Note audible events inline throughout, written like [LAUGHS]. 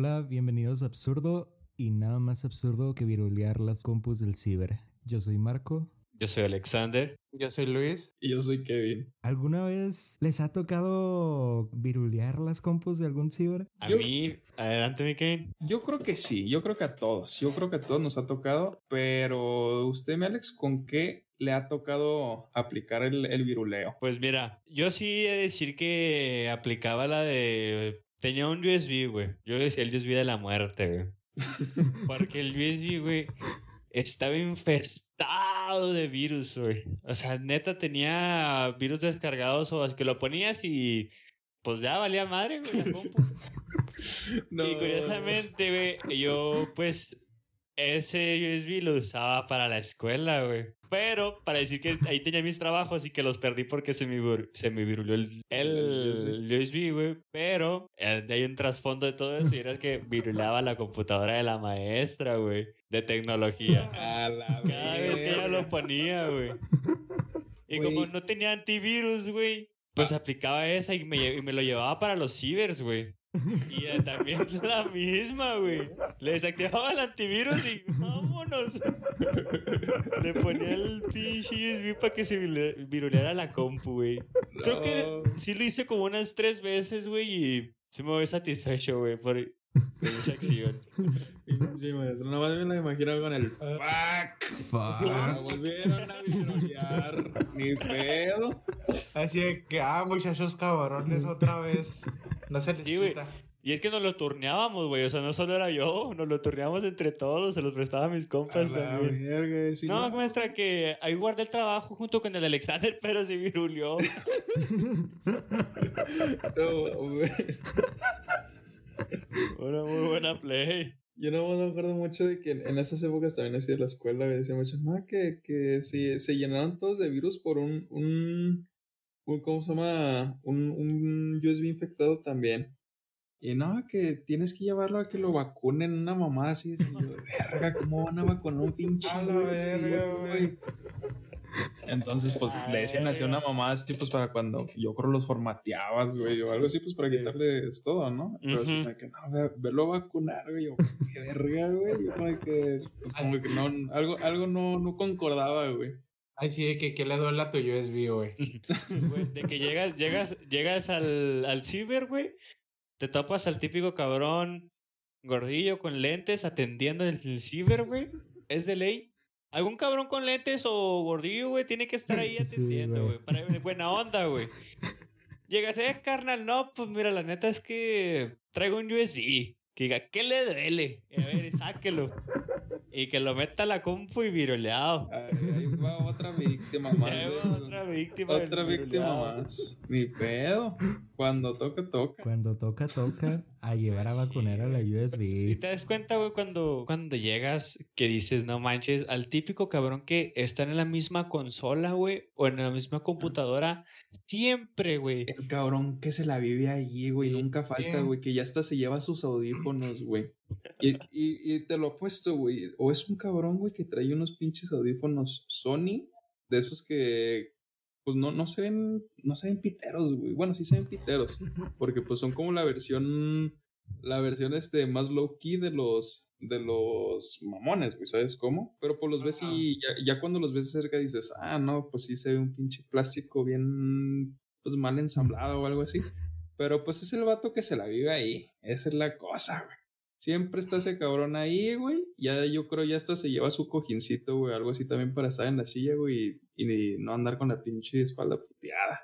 Hola, bienvenidos a Absurdo y nada más absurdo que virulear las compus del ciber. Yo soy Marco. Yo soy Alexander. Yo soy Luis. Y yo soy Kevin. ¿Alguna vez les ha tocado virulear las compus de algún ciber? A mí, adelante, mi Kevin. Yo creo que sí, yo creo que a todos. Yo creo que a todos nos ha tocado. Pero usted, mi Alex, ¿con qué le ha tocado aplicar el, el viruleo? Pues mira, yo sí he de decir que aplicaba la de. Tenía un USB, güey. Yo decía el USB de la muerte, güey. [LAUGHS] Porque el USB, güey, estaba infestado de virus, güey. O sea, neta tenía virus descargados o que lo ponías y pues ya valía madre, güey, la [LAUGHS] compu. No. Y curiosamente, güey, yo pues ese USB lo usaba para la escuela, güey. Pero para decir que ahí tenía mis trabajos y que los perdí porque se me, vir- se me viruló el, el USB, güey. Pero eh, hay un trasfondo de todo eso y era que virulaba la computadora de la maestra, güey, de tecnología. [LAUGHS] A la Cada vez que ella lo ponía, güey. Y como no tenía antivirus, güey, pues aplicaba esa y me, y me lo llevaba para los cibers, güey. [LAUGHS] Y también la misma, güey. Le desactivaba el antivirus y vámonos. [LAUGHS] Le ponía el pinche USB para que se viruleara la compu, güey. Creo que sí lo hice como unas tres veces, güey, y sí me voy satisfecho, güey, por [LAUGHS] esa acción. Pinche maestro, Nomás me lo imagino con el fuck. La Fuck. volvieron a virulear. Ni pedo. Así de que, ah, muchachos cabrones, otra vez. No se les Sí, quita. Y es que nos lo turneábamos, güey. O sea, no solo era yo, nos lo turneábamos entre todos, se los prestaba a mis A compas la también. sí, No, muestra que ahí guardé el trabajo junto con el Alexander, [LAUGHS] pero se virulió. [LAUGHS] no, güey. Una muy buena play. Yo no me acuerdo mucho de que en esas épocas también de la escuela me decían mucho, no, que, que si se llenaron todos de virus por un, un, un ¿cómo se llama? Un, un USB infectado también. Y no, que tienes que llevarlo a que lo vacunen, una mamada así. Y yo, verga, ¿cómo van a vacunar un pinche A la verga, güey. Entonces, pues, le decían así una mamada así, pues, para cuando yo creo los formateabas, güey, o algo así, pues, para quitarles todo, ¿no? Pero así Ujú. como que, no, ve, velo a vacunar, güey, yo, qué verga, güey, yo como que, pues, como que no, algo, algo no, no concordaba, güey. Ay, sí, de que, que le duele a tu USB. [LAUGHS] Güey, de que llegas, llegas, llegas al, al ciber, güey. Te topas al típico cabrón gordillo con lentes atendiendo el, el ciber, güey. Es de ley. Algún cabrón con lentes o gordillo, güey, tiene que estar ahí [LAUGHS] Sí, atendiendo, güey. güey. para buena onda, güey. Llegas, eh, carnal, no, pues mira, la neta es que traigo un USB. Que diga, ¿qué le duele? A ver, sáquelo. Y que lo meta a la compu y viroleado. Ahí va otra víctima [LAUGHS] más. Otra víctima. otra víctima más. Ni pedo. Cuando toca, toca. Cuando toca, toca a llevar a vacunar a la Y USB. te das cuenta, güey, cuando, cuando llegas que dices, no manches, al típico cabrón que está en la misma consola, güey, o en la misma computadora, siempre, güey. El cabrón que se la vive ahí, güey, nunca falta, güey, que ya hasta se lleva sus audífonos, güey. Y, y, y te lo apuesto, güey. O es un cabrón, güey, que trae unos pinches audífonos Sony, de esos que, pues no, no se ven, no se ven piteros, güey. Bueno, sí se ven piteros, [LAUGHS] porque pues son como la versión, la versión este más low key de los, de los mamones, güey, ¿sabes cómo? Pero pues los ves y ya, ya cuando los ves cerca dices, ah, no, pues sí se ve un pinche plástico bien, pues mal ensamblado o algo así. Pero pues es el vato que se la vive ahí. Esa es la cosa, güey. Siempre está ese cabrón ahí, güey. Ya yo creo ya hasta se lleva su cojincito, güey. Algo así también para estar en la silla, güey. Y, y no andar con la pinche espalda puteada.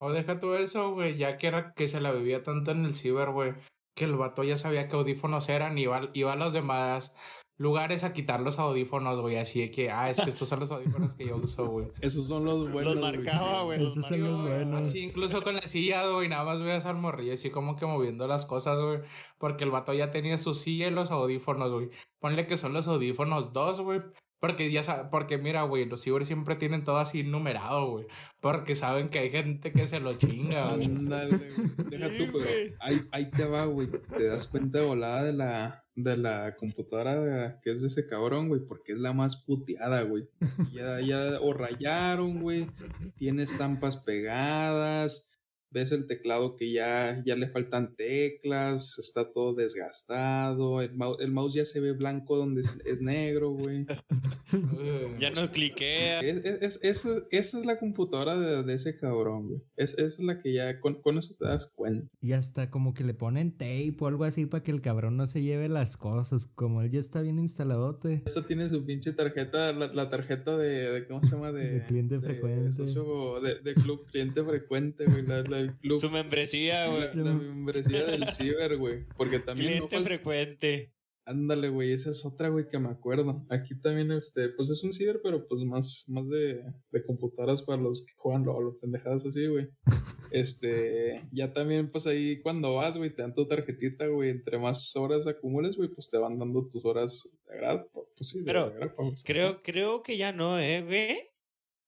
O deja todo eso, güey, ya que era que se la vivía tanto en el ciber, güey, que el vato ya sabía qué audífonos eran y iba, iba a los demás lugares a quitar los audífonos, güey, así de que, ah, es que estos son los audífonos que yo uso, güey. [LAUGHS] Esos son los buenos. Los marcaba, güey. los Esos son los buenos. Así incluso con la silla, güey, nada más veías al morrillo así como que moviendo las cosas, güey, porque el vato ya tenía su silla y los audífonos, güey. Ponle que son los audífonos dos, güey. Porque ya sa- porque mira, güey, los ciber siempre tienen todo así numerado, güey. Porque saben que hay gente que se lo chinga, güey. Ándale, güey. Deja tú, pero güey. ahí, ahí te va, güey. Te das cuenta de volada de la, de la computadora de- que es de ese cabrón, güey, porque es la más puteada, güey. [LAUGHS] Ya, ya, o rayaron, güey. Tiene estampas pegadas. Ves el teclado que ya, ya le faltan teclas, está todo desgastado, el, mouse, el mouse ya se ve blanco donde es, es negro, güey. [LAUGHS] ya no cliquea. Es, es, es, esa es la computadora de, de ese cabrón, güey. Es, es la que ya, con, con, eso te das cuenta. Y hasta como que le ponen tape o algo así para que el cabrón no se lleve las cosas, como él ya está bien instaladote. Esta tiene su pinche tarjeta, la, la tarjeta de, de, ¿cómo se llama? De, [LAUGHS] de cliente de, frecuente. De, de, club cliente frecuente, güey. La, la, club, Su membresía, [LAUGHS] güey. La, la, membresía del ciber, güey. Porque también. Cliente no frecuente. Ándale, güey, esa es otra, güey, que me acuerdo. Aquí también, este, pues es un ciber, pero pues más, más de, de computadoras para los que juegan LOL, pendejadas así, güey. [LAUGHS] Este, ya también, pues ahí cuando vas, güey, te dan tu tarjetita, güey, entre más horas acumules, güey, pues te van dando tus horas de grado, pues sí, de, pero de grado, pues, creo, creo que ya no, eh, güey.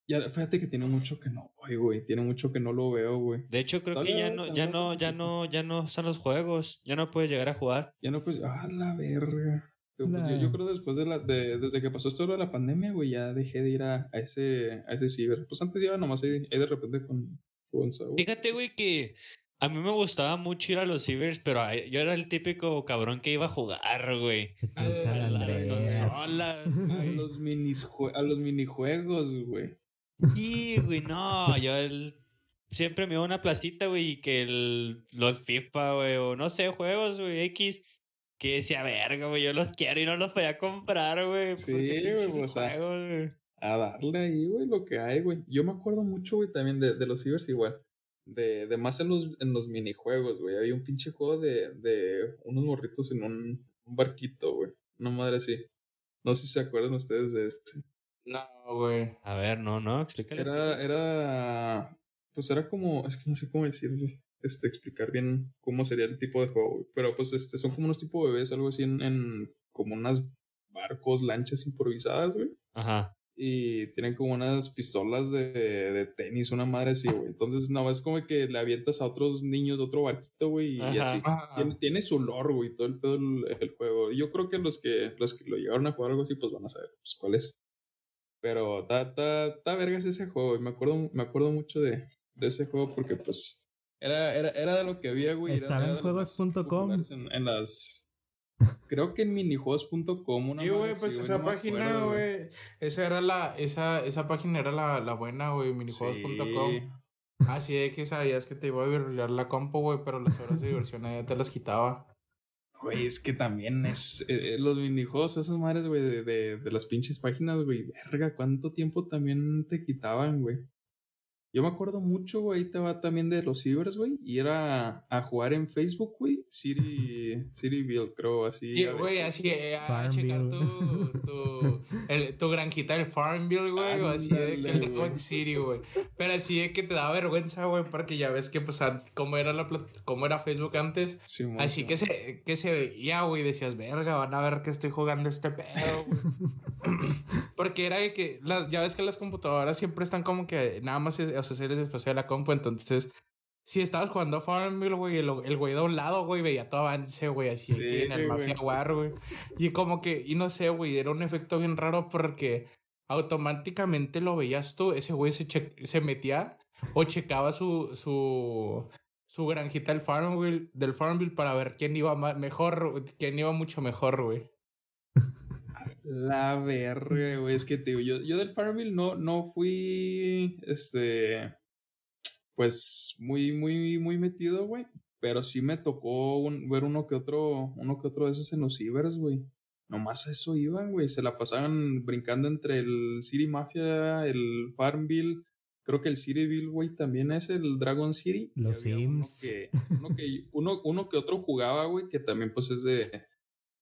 Ya, fíjate que tiene mucho que no, güey, güey. Tiene mucho que no lo veo, güey. De hecho, creo que ya no, ya no, ya no, ya no están los juegos. Ya no puedes llegar a jugar. Ya no puedes. Ah, la verga. Pues yo, yo, creo después de la, de, desde que pasó esto de la pandemia, güey, ya dejé de ir a, a ese, a ese ciber. Pues antes iba nomás ahí, ahí de repente con, con Fíjate, güey, que a mí me gustaba mucho ir a los cibers, pero yo era el típico cabrón que iba a jugar, güey. A, a las consolas, a los, minijue a los minijuegos, güey. Sí, güey, no, yo el, siempre me iba a una placita, güey, y que el, los FIFA, güey, o no sé, juegos, güey, X, que decía, verga, güey, yo los quiero y no los voy a comprar, güey. Sí, güey, o sea, a darle ahí, güey, lo que hay, güey. Yo me acuerdo mucho, güey, también de, de los cibers igual. De, de más en los, en los minijuegos, güey. Había un pinche juego de, de unos morritos en un, un barquito, güey. Una madre así. No sé si se acuerdan ustedes de ese. No, güey. A ver, no, no, explícale. Era, era, pues era como, es que no sé cómo decirlo, este, explicar bien cómo sería el tipo de juego, güey. Pero pues este, son como unos tipo de bebés, algo así en, en como unas barcos, lanchas improvisadas, güey. Ajá. Y tienen como unas pistolas de, de tenis, una madre así, güey. Entonces, no, es como que le avientas a otros niños otro barquito, güey, y así. Tiene, tiene, su lore, güey, todo el pedo el, el, juego. Y yo creo que los que los que lo llegaron a jugar algo así, pues van a saber pues, cuál es. Pero está, está, está vergas ese juego. Y me acuerdo, me acuerdo mucho de, de ese juego porque, pues, era, era, era de lo que había, güey. Estaba era, en juegos.com. En, en, las. Creo que en minijuegos.com. Sí, güey, pues sí, esa no página, güey. Esa era la. Esa, esa página era la, la buena, güey. Minijuegos.com. Sí. Así es que sabías que te iba a virrear la compo, güey, pero las horas de diversión ahí te las quitaba. Güey, es que también es eh, los minijuegos, esas madres, güey, de, de, de, las pinches páginas, güey, verga, ¿cuánto tiempo también te quitaban, güey? Yo me acuerdo mucho, güey, ahí te va también de los cibers, güey, y era a jugar en Facebook, güey, City, City Build, creo, así. Sí, güey, así, eh, a checar tu, tu, el, tu granjita del Farmville, güey, o así de que el Hot City, güey. Pero así de que te da vergüenza, güey, porque ya ves que, pues, como era, la, como era Facebook antes, sí, así que se, que se veía, güey, decías, verga, van a ver que estoy jugando este pedo, güey. [LAUGHS] porque era de que, las, ya ves que las computadoras siempre están como que nada más es, o sea, se les despació la compu, entonces si estabas jugando a Farmville, güey, el, el güey de un lado, güey, veía todo avance, güey, así sí, en el Mafia War, güey. Y como que, y no sé, güey, era un efecto bien raro porque automáticamente lo veías tú, ese güey se, se metía o checaba su, su, su granjita del Farmville, del Farmville para ver quién iba mejor, quién iba mucho mejor, güey. La verga, güey, es que te digo, yo, yo del Farmville no, no fui, este pues muy, muy, muy metido, güey. Pero sí me tocó un, ver uno que otro, uno que otro de esos en los cibers, güey. Nomás eso iban, güey. Se la pasaban brincando entre el City Mafia, el Farmville. Creo que el Cityville, güey, también es el Dragon City. Los Sims. Uno que, uno que, uno, uno que otro jugaba, güey, que también pues es de,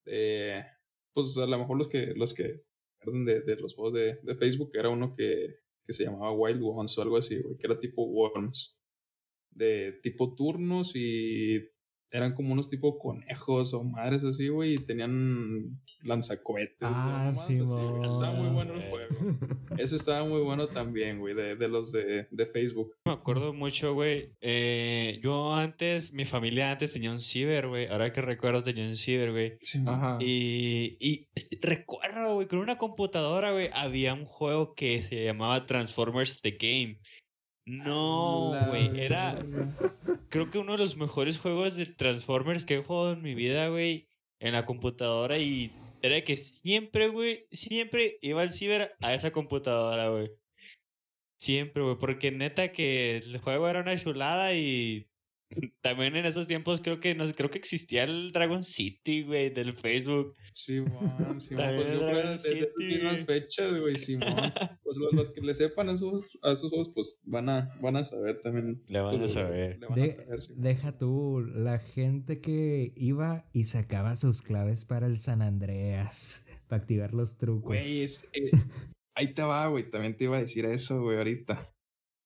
de pues a lo mejor los que, los que, de, de los juegos de, de Facebook, era uno que, que se llamaba Wild Ones o algo así, güey, que era tipo Worms. De tipo turnos y eran como unos tipo conejos o madres así, güey, y tenían lanzacohetes. Ah, sí, así, Estaba muy bueno el juego. Eso estaba muy bueno también, güey, de, de, los de, de, Facebook. Me acuerdo mucho, güey. Eh, yo antes, mi familia antes tenía un ciber, güey. Ahora que recuerdo tenía un ciber, güey. Sí, Ajá. Y, y recuerdo, güey, con una computadora, güey, había un juego que se llamaba Transformers The Game. No, güey. Era, creo que uno de los mejores juegos de Transformers que he jugado en mi vida, güey. En la computadora y era que siempre, güey, siempre iba al ciber a esa computadora, güey. Siempre, güey, porque neta que el juego era una chulada y también en esos tiempos creo que no sé, creo que existía el Dragon City, güey, del Facebook. Simón, Simón. Pues yo creo que de esas City, mismas fechas, güey, Simón. Pues los, los que le sepan a esos, a esos juegos, pues van a, van a saber también. Le van a saber. Le van De- a saber, sí. Deja tú, la gente que iba y sacaba sus claves para el San Andreas, [LAUGHS] para activar los trucos. Güey, es, eh, ahí te va, güey. También te iba a decir eso, güey, ahorita.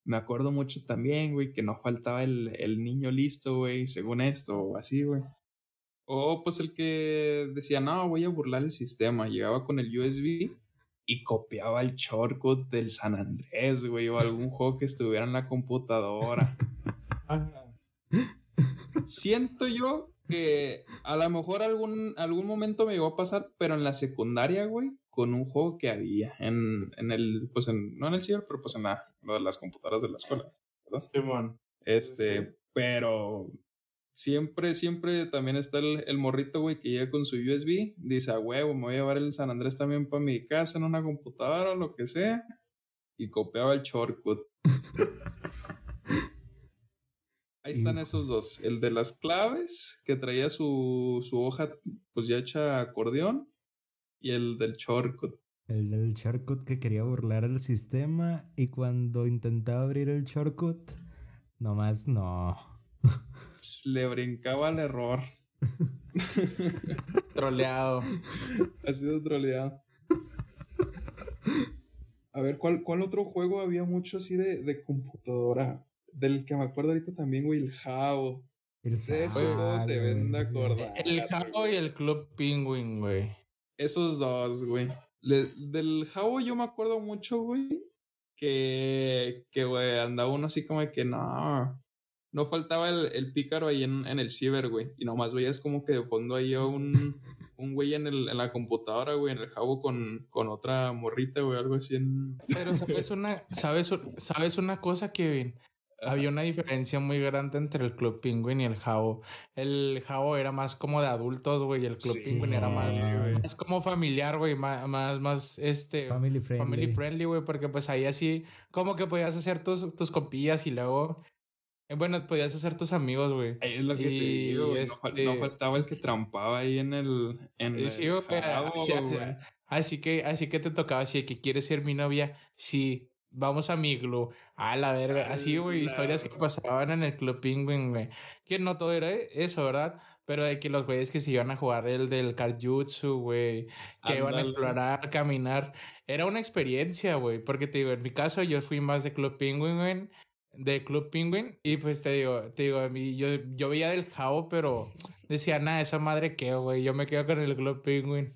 Me acuerdo mucho también, güey, que no faltaba el, el niño listo, güey, según esto, o así, güey. O pues el que decía, no, voy a burlar el sistema. Llegaba con el USB y copiaba el shortcut del San Andrés, güey, o algún juego que estuviera en la computadora. [LAUGHS] Siento yo que a lo mejor algún, algún momento me llegó a pasar, pero en la secundaria, güey, con un juego que había en, en el, pues en, no en el ciber, pero pues en la, las computadoras de la escuela. Este, Sí. pero siempre, siempre también está el, el morrito, güey, que llega con su USB, dice, a huevo, me voy a llevar el San Andrés también para mi casa en una computadora o lo que sea, y copiaba el shortcut. [LAUGHS] Ahí están esos dos, el de las claves, que traía su, su hoja pues ya hecha acordeón, y el del shortcut. El del shortcut que quería burlar el sistema y cuando intentaba abrir el shortcut, nomás no. [LAUGHS] Le brincaba el error. [LAUGHS] Troleado. Ha sido troleado. A ver, ¿cuál, cuál otro juego había mucho así de, de computadora? Del que me acuerdo ahorita también, güey, el Jao. El De eso Jao, todos se ven de güey. acordar. El Jao y el Club Penguin, güey. Esos dos, güey. Del Jao yo me acuerdo mucho, güey. Que, que, güey, andaba uno así como de que no. No faltaba el, el pícaro ahí en, en el ciber, güey. Y nomás veías como que de fondo ahí un, un güey en, el, en la computadora, güey, en el Jao con, con otra morrita, güey, algo así en. Pero sabes una, sabes una cosa, Kevin. Había una diferencia muy grande entre el Club Penguin y el Jao. El Jao era más como de adultos, güey, y el Club Sí, Penguin era más, güey. más como familiar, güey, más, más, más, este, Family friendly. family friendly, güey, porque pues ahí así como que podías hacer tus, tus compillas y luego, eh, bueno, podías hacer tus amigos, güey. Ahí es lo que te Y digo, güey. No, fal- no este- faltaba el que trampaba ahí en el. En Y el sí, güey, Jao, así, así- güey. así que, así que te tocaba, así que quieres ser mi novia, sí, vamos a mi club, a la verga, así, güey, historias que pasaban en el Club Penguin, güey, que no todo era eso, ¿verdad? Pero de que los güeyes que se iban a jugar el del Karjutsu, güey, que iban a explorar, caminar, era una experiencia, güey, porque te digo, en mi caso yo fui más de Club Penguin, güey, de Club Penguin, y pues te digo, te digo, a mí, yo, yo veía del Jao, pero decía, nada, esa madre que, güey, yo me quedo con el Club Penguin.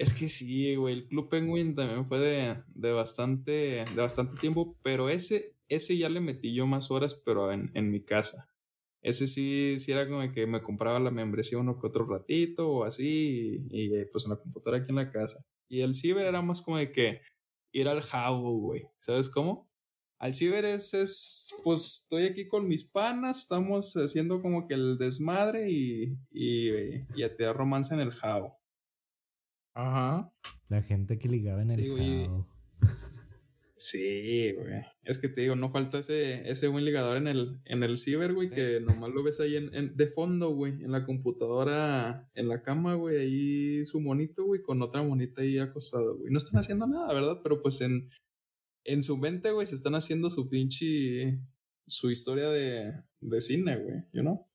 Es que sí, güey. El Club Penguin también fue de, de bastante. de bastante tiempo. Pero ese, ese ya le metí yo más horas, pero en, en mi casa. Ese sí, sí era como que me compraba la membresía uno que otro ratito o así. Y, pues en la computadora aquí en la casa. Y el ciber era más como de que ir al Jabo, güey. ¿Sabes cómo? Al ciber es, es, pues estoy aquí con mis panas, estamos haciendo como que el desmadre y, y, y a te romance en el Jabo. Ajá. La gente que ligaba en el Digo, y-. [LAUGHS] Sí, güey. Es que te digo, no falta ese, ese buen ligador en el, en el ciber, güey, que nomás lo ves ahí en, en- de fondo, güey, en la computadora, en la cama, güey, ahí su monito, güey, con otra monita ahí acostado, güey. No están haciendo nada, ¿verdad? Pero pues en, en su mente, güey, se están haciendo su pinche, su historia de, de cine, güey, ¿you know?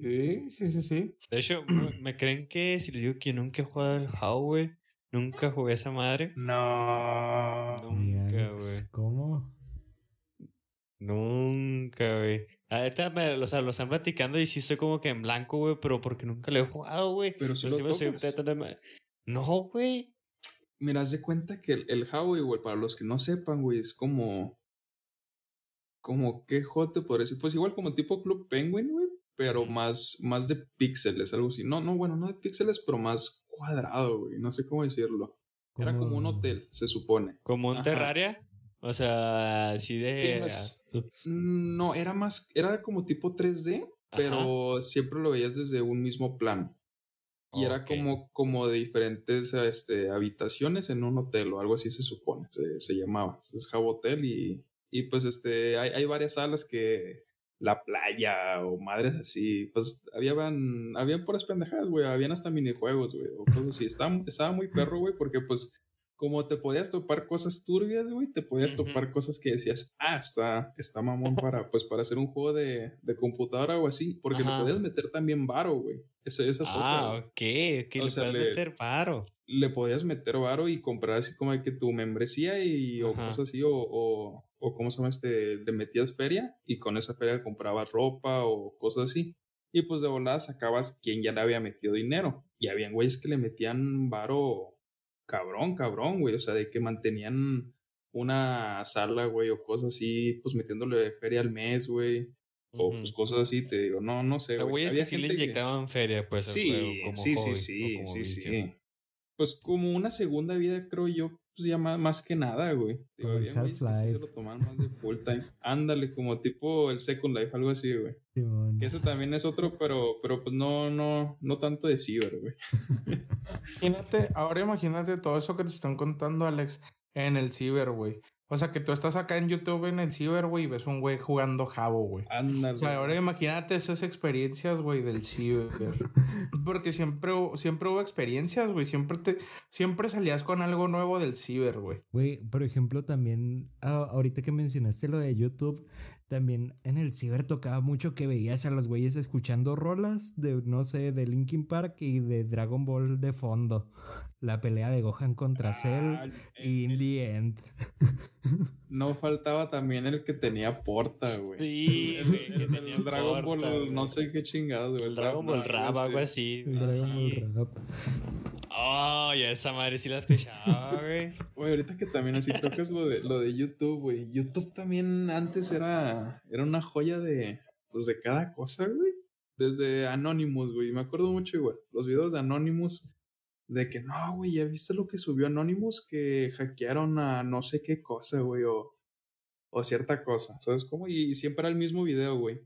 Sí, sí, sí, sí. De hecho, ¿me- ¿me creen que si les digo que yo nunca he jugado al How, güey? Nunca jugué esa madre. No. Nunca, güey. ¿Cómo? Nunca, güey. Ahorita me, o sea, lo están platicando y sí estoy como que en blanco, güey, pero porque nunca lo he jugado, güey. Pero si Pero lo de No, güey. Mira, haz de cuenta que el, el Howie, güey, para los que no sepan, güey, es como. Como qué jote por decir. Pues igual como tipo Club Penguin, güey. Pero más, más de píxeles, algo así. No, no, bueno, no de píxeles, pero más cuadrado, güey. No sé cómo decirlo. Era como un hotel, se supone. Como un Ajá. Terraria. O sea, así de. No, era más, era como tipo 3D, pero siempre lo veías desde un mismo plano. Y era como, como de diferentes este, habitaciones en un hotel o algo así se supone, se, se llamaba. Es Hotel y, y pues este, hay, hay varias salas que la playa o madres así, pues habían, habían puras pendejadas, güey, habían hasta minijuegos, güey, o cosas así. Estaba, estaba muy perro, güey, porque pues como te podías topar cosas turbias, güey, te podías topar cosas que decías, ah, está, está mamón para, pues, para hacer un juego de, de computadora o así, porque le podías meter también varo, güey. Esa, esa es ah, ok, ok, le podías meter varo. Le podías meter varo y comprar así como que tu membresía y, o cosas así, o, o, o, ¿cómo se llama este? Le metías feria y con esa feria comprabas ropa o cosas así. Y pues de volada sacabas quien ya le había metido dinero. Y habían güeyes que le metían varo cabrón, cabrón, güey. O sea, de que mantenían una sala, güey, o cosas así, pues metiéndole feria al mes, güey. O pues cosas así, te digo, no, no sé, güey. es que sí le inyectaban feria, pues, sí, sí, sí, sí, sí, sí. Pues como una segunda vida, creo yo, pues ya más, que nada, güey. Digo, bien, güey, se lo toman más de full time. [LAUGHS] Ándale, como tipo el Second Life, algo así, güey. que ese también es otro, pero, pero pues no, no, no tanto de ciber, güey. [LAUGHS] imagínate, ahora imagínate todo eso que te están contando, Alex, en el ciber, güey. O sea, que tú estás acá en YouTube en el ciber, güey, y ves un güey jugando Jabo, güey. Ándale. O sea, ahora imagínate esas experiencias, güey, del ciber. [LAUGHS] Porque siempre, siempre hubo experiencias, güey. Siempre te, siempre salías con algo nuevo del ciber, güey. Güey, por ejemplo, también, ahorita que mencionaste lo de YouTube, también en el ciber tocaba mucho que veías a los güeyes escuchando rolas de, no sé, de Linkin Park y de Dragon Ball de fondo. La pelea de Gohan contra Cell ah, y In the End. [LAUGHS] No faltaba también el que tenía porta, güey. Sí, el, Dragon Ball, no sé qué chingado, güey. El Dragon Ball Rap, algo así. El Dragon Ball Rap. Oh, ya esa madre sí la escuchaba, güey. Güey, ahorita que también así tocas lo de, lo de YouTube, güey. YouTube también antes era, era una joya de, pues de cada cosa, güey. Desde Anonymous, güey. Me acuerdo mucho igual. Los videos de Anonymous. De que no, güey, ya viste lo que subió Anonymous que hackearon a no sé qué cosa, güey, o, o cierta cosa, ¿sabes cómo? Y, siempre era el mismo video, güey.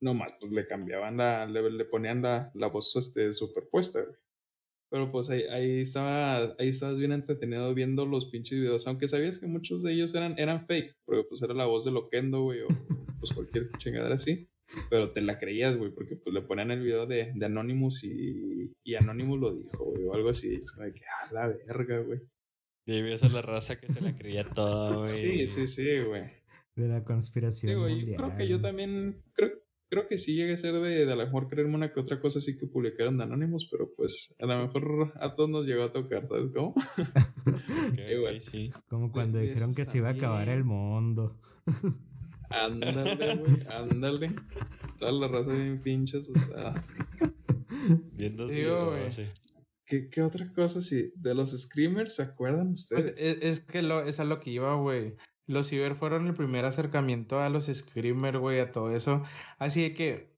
Nomás, pues le cambiaban la, le, le ponían la, la voz este, superpuesta, güey. Pero pues ahí, ahí, estaba, ahí estabas bien entretenido viendo los pinches videos, aunque sabías que muchos de ellos eran, eran fake, porque pues era la voz de Loquendo, güey, o pues cualquier chingadera así. Pero te la creías, güey, porque pues le ponían el video de, de Anonymous y, y Anonymous lo dijo, güey, o algo así. es como de que, ah, la verga, güey. Debía ser la raza que se la creía toda, [LAUGHS] güey. Sí, sí, sí, güey. De la conspiración. Digo, yo creo que yo también, creo, creo que sí llegue a ser de, de a lo mejor creerme una que otra cosa así que publicaron de Anonymous, pero pues a lo mejor a todos nos llegó a tocar, ¿sabes cómo? [LAUGHS] [LAUGHS] okay, sí. Como cuando dijeron que se iba a acabar el mundo. Ándale, [LAUGHS] güey, ándale. Toda la raza bien pinches, o sea. Viendo Digo, ¿Qué, ¿Qué otra cosa sí? De los screamers, ¿se acuerdan ustedes? Pues, es, es, que lo, es a lo que iba, güey. Los ciber fueron el primer acercamiento a los screamers, güey, a todo eso. Así de que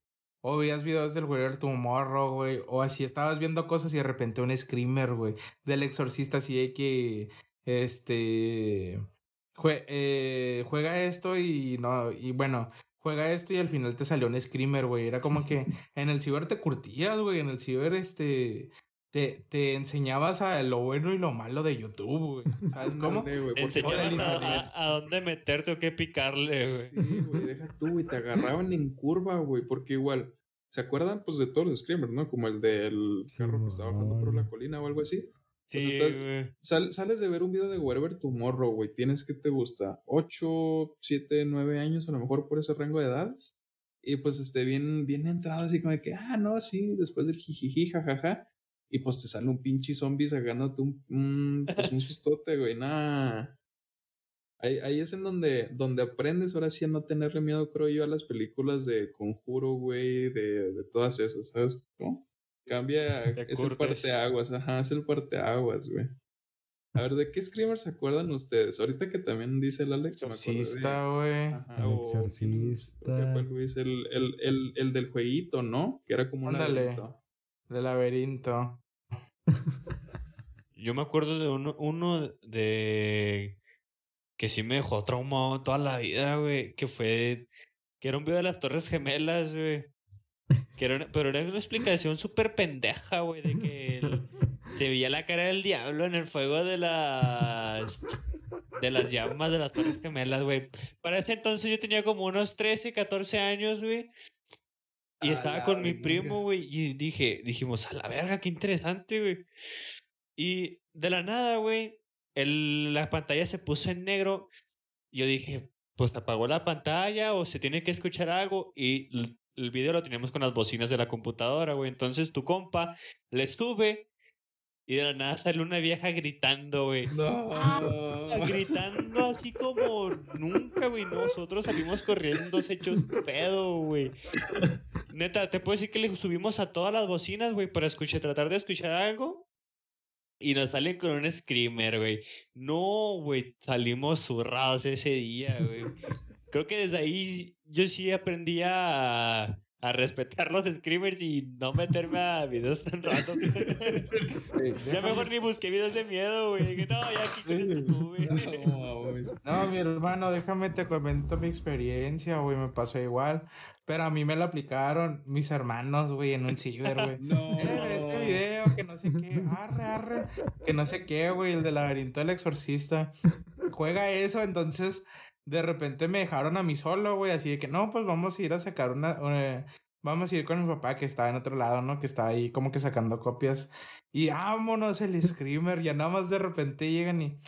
o veías videos del Warrior Tomorrow, güey, o así estabas viendo cosas y de repente un screamer, güey, del exorcista, así de que, este, eh, juega esto y no, y bueno, juega esto y al final te salió un screamer, güey. Era como que en el ciber te curtías, güey, en el ciber, este, te, te enseñabas a lo bueno y lo malo de YouTube, güey. ¿Sabes [LAUGHS] cómo? Enseñabas a, a, dónde meterte o qué picarle, güey. Sí, güey, deja tú, güey. Te agarraban en curva, güey, porque igual, ¿se acuerdan? Pues de todos los screamers, ¿no? Como el del carro que estaba bajando por la colina o algo así. Sí, güey. sales de ver un video de Wherever Tomorrow, güey. Tienes que te gusta 8, 7, 9 años, a lo mejor por ese rango de edades. Y pues esté bien, bien entrado, así como de que, ah, no, sí, después del jijiji, jajaja y pues te sale un pinche zombie sacándote un, un, pues un [LAUGHS] sustote, güey, nada. Ahí, ahí, es en donde, donde aprendes ahora sí a no tenerle miedo, creo yo, a las películas de conjuro, güey, de, de todas esas, ¿sabes? ¿Cómo? [LAUGHS] Cambia, es el parteaguas, ajá, es el parteaguas, güey. A ver, ¿de qué screamer se acuerdan ustedes? Ahorita que también dice el Alex. Exorcista, güey. El exorcista. fue Luis? El, el, el, el, del jueguito, ¿no? Que era como un laberinto. Del laberinto. Yo me acuerdo de uno, uno de que sí me dejó traumado toda la vida, güey, que fue, que era un video de las Torres Gemelas, güey. Que era pero era una explicación súper pendeja, güey, de que el- se veía la cara del diablo en el fuego de las de las llamas de las Torres Gemelas, güey. Para ese entonces yo tenía como unos 13, 14 años, güey. Y estaba con mi primo, güey, y dije, dijimos, a la verga, qué interesante, güey. Y de la nada, güey, la pantalla se puso en negro. Yo dije, pues apagó la pantalla o se tiene que escuchar algo. Y el video lo teníamos con las bocinas de la computadora, güey. Entonces tu compa le sube y de la nada sale una vieja gritando, güey. No. Gritando así como nunca, güey. Nosotros salimos corriendo, hechos pedo, güey. Neta, te puedo decir que le subimos a todas las bocinas, güey, para escuchar, tratar de escuchar algo. Y nos salen con un screamer, güey. No, güey, salimos zurrados ese día, güey. Creo que desde ahí yo sí aprendí a, a respetar los screamers y no meterme a videos tan raros. [LAUGHS] ya mejor ni busqué videos de miedo, güey. No, ya aquí tú, güey. [LAUGHS] No, mames. No, mi hermano, déjame te comento mi experiencia, güey, me pasó igual. Pero a mí me lo aplicaron mis hermanos, güey, en un ciber, güey. [LAUGHS] No. Eh, este video, que no sé qué, arre, arre, que no sé qué, güey, el del laberinto del exorcista. Juega eso, entonces de repente me dejaron a mí solo, güey, así de que no, pues vamos a ir a sacar una, una- vamos a ir con mi papá que estaba en otro lado, ¿no? Que estaba ahí como que sacando copias. Y vámonos el screamer, ya nada más de repente llegan y,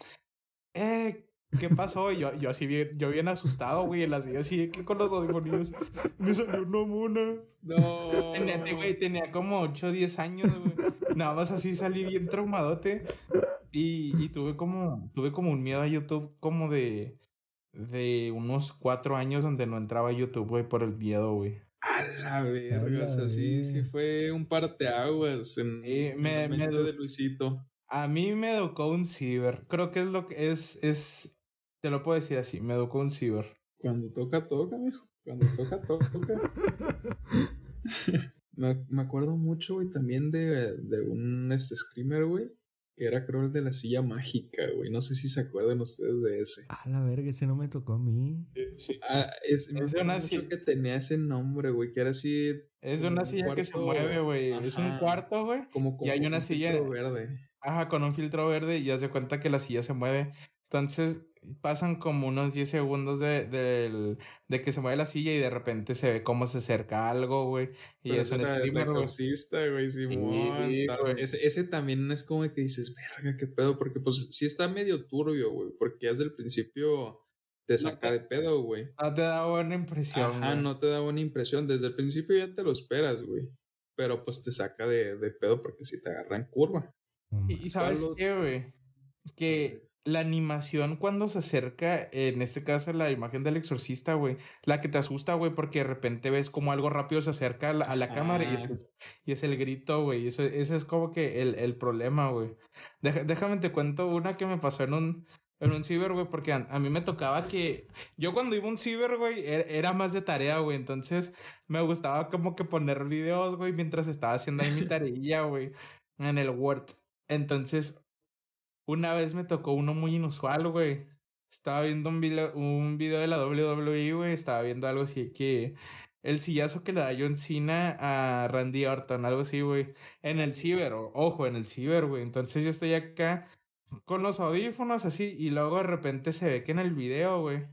eh, ¿qué pasó? Y yo, yo así bien, yo bien asustado, güey, en la silla así con los audífonos, me salió una mona. No. Tenía, güey, tenía como 8 o 10 años, güey. Nada más así salí bien traumadote. Y, y tuve como, tuve como un miedo a YouTube como de, de unos 4 años donde no entraba a YouTube, güey, por el miedo, güey. A la verga, o sea, sí, sí fue un parteaguas en, en me- la me de Luisito. A mí me educó un ciber. Creo que es lo que es, es, te lo puedo decir así, me educó un ciber. Cuando toca, toca, mijo. Cuando toca, toca, toca. [LAUGHS] [LAUGHS] me, me acuerdo mucho, güey, también de, de un este, screamer, güey, que era creo el de la silla mágica, güey. No sé si se acuerdan ustedes de ese. A la verga, ese no me tocó a mí. Sí. Ah, es, me Es una mucho si- que tenía ese nombre, güey, que era así Es Como una un silla que se mueve, güey. Es un cuarto, güey. como con hay una un silla- filtro verde. Ajá, con un filtro verde y ya se cuenta que la silla se mueve. Entonces pasan como unos 10 segundos de, del- de que se mueve la silla y de repente se ve cómo se acerca algo, güey. Y Pero es un screamer, güey. exorcista, güey, Simón. Sí, tal- güey. ese, ese también es como que dices, verga, qué pedo, porque pues sí está medio turbio, güey, porque ya desde el principio te saca de pedo, güey. No te da buena impresión, Ajá, güey. no te da buena impresión. Desde el principio ya te lo esperas, güey. Pero pues te saca de, de pedo porque si te agarra en curva. No Y, sabes ¿Cuál qué, güey? Que la animación cuando se acerca, en este caso la imagen del exorcista, güey, la que te asusta, güey, porque de repente ves como algo rápido se acerca a la, a la cámara y es, y es el grito, güey. Eso, ese es como que el, el problema, güey. Déjame te cuento una que me pasó en un, en un ciber, güey, porque a, a mí me tocaba que yo cuando iba a un ciber, güey, era, era más de tarea, güey. Entonces me gustaba como que poner videos, güey, mientras estaba haciendo ahí mi [LAUGHS] tarea, güey, en el Word. Entonces, una vez me tocó uno muy inusual, güey. Estaba viendo un video, un video de la WWE, güey. Estaba viendo algo así que el sillazo que le da John Cena a Randy Orton, algo así, güey. En el ciber, ojo, en el ciber, güey. Entonces yo estoy acá con los audífonos así y luego de repente se ve que en el video, güey.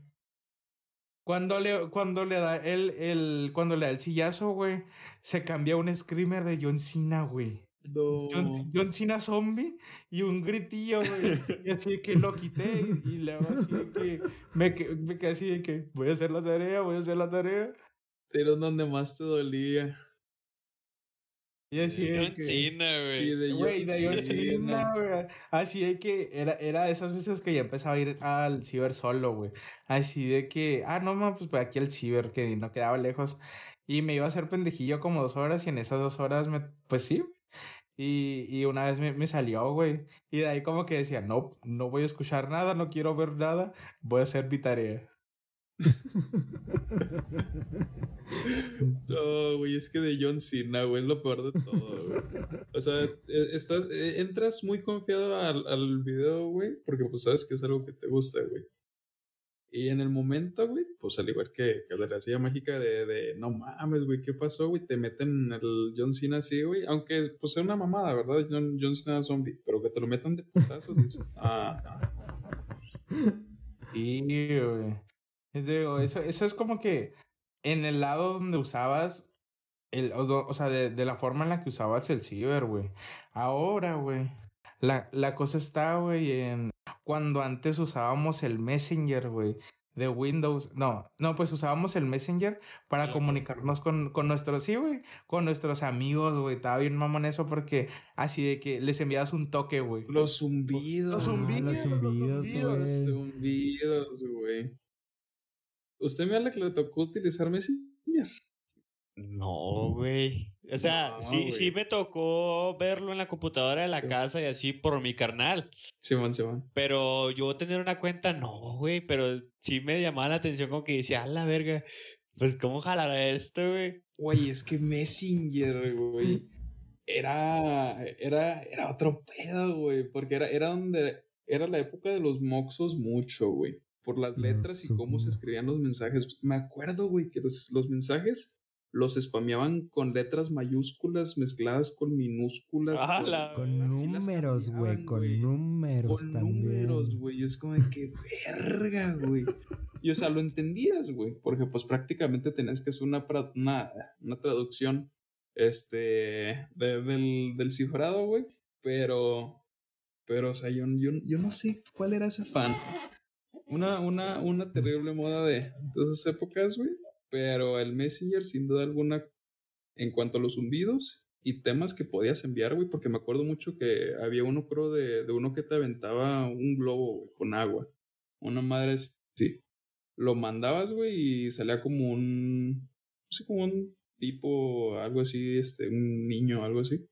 Cuando le, cuando le da el, el, cuando le da el sillazo, güey, se cambia un screamer de John Cena, güey. No. John, John Cena zombie y un gritillo, güey. Y así que lo quité y, y luego así de que me, que- me quedé así de que voy a hacer la tarea, voy a hacer la tarea. Pero donde más te dolía. Y así de John que... Cena, Y güey. de de John Cena. Güey. Así de que era, era de esas veces que ya empezaba a ir al ciber solo, güey. Así de que, ah, no, ma, pues para aquí al ciber, que no quedaba lejos. Y me iba a hacer pendejillo como dos horas y en esas dos horas me, pues sí. Y, y una vez me, me salió, güey. Y de ahí como que decía, no, no voy a escuchar nada, no quiero ver nada, voy a hacer mi tarea. No, güey, es que de John Cena, güey, es lo peor de todo, güey. O sea, eh, estás, eh, entras muy confiado al, al video, güey, porque pues sabes que es algo que te gusta, güey. Y en el momento, güey, pues al igual que, que de la silla mágica de, de no mames, güey, ¿qué pasó, güey? Te meten el John Cena así, güey. Aunque, pues es una mamada, ¿verdad? John, John Cena zombie. Pero que te lo metan de putazos, dices, [LAUGHS] ah, güey. Y Digo, eso, eso es como que en el lado donde usabas el, o sea, de, de la forma en la que usabas el ciber, güey. Ahora, güey, la, la cosa está, güey, en cuando antes usábamos el Messenger, güey, de Windows. No, no, pues usábamos el Messenger para Ah. comunicarnos con, con nuestros, sí, güey, con nuestros amigos, güey. Estaba bien mamón eso porque así de que les enviabas un toque, güey. Los zumbidos. Los Ah, zumbidos, los zumbidos, zumbidos. Los güey. zumbidos, güey. ¿Usted me habla que le tocó utilizar Messenger? No, güey. O sea, No, sí, sí me tocó verlo en la computadora de la Sí. casa y así por mi carnal. Simón, Simón. Pero yo tener una cuenta, no, güey. Pero sí me llamaba la atención como que decía, a la verga, pues cómo jalará esto, güey. Güey, es que Messenger, güey, era, era, era otro pedo, güey, porque era, era donde, era la época de los moxos mucho, güey, por las letras y cómo se escribían los mensajes. Me acuerdo, güey, que los, los mensajes los spameaban con letras mayúsculas mezcladas con minúsculas. Ah, con- la- Con números, güey. Con números Con también. números, güey. Es como de que verga, güey. Y o sea, lo entendías, güey. Porque pues prácticamente tenías que hacer una, pra- una, una traducción este de- del, del cifrado, güey. Pero, pero, o sea, yo, yo, yo no sé cuál era ese fan. Una, una, una terrible moda de, de esas épocas, güey. Pero el Messenger, sin duda alguna, en cuanto a los zumbidos y temas que podías enviar, güey, porque me acuerdo mucho que había uno, creo, de, de uno que te aventaba un globo, con agua. Una madre, sí. Lo mandabas, güey, y salía como un, no sé, como un tipo, algo así, este, un niño, algo así.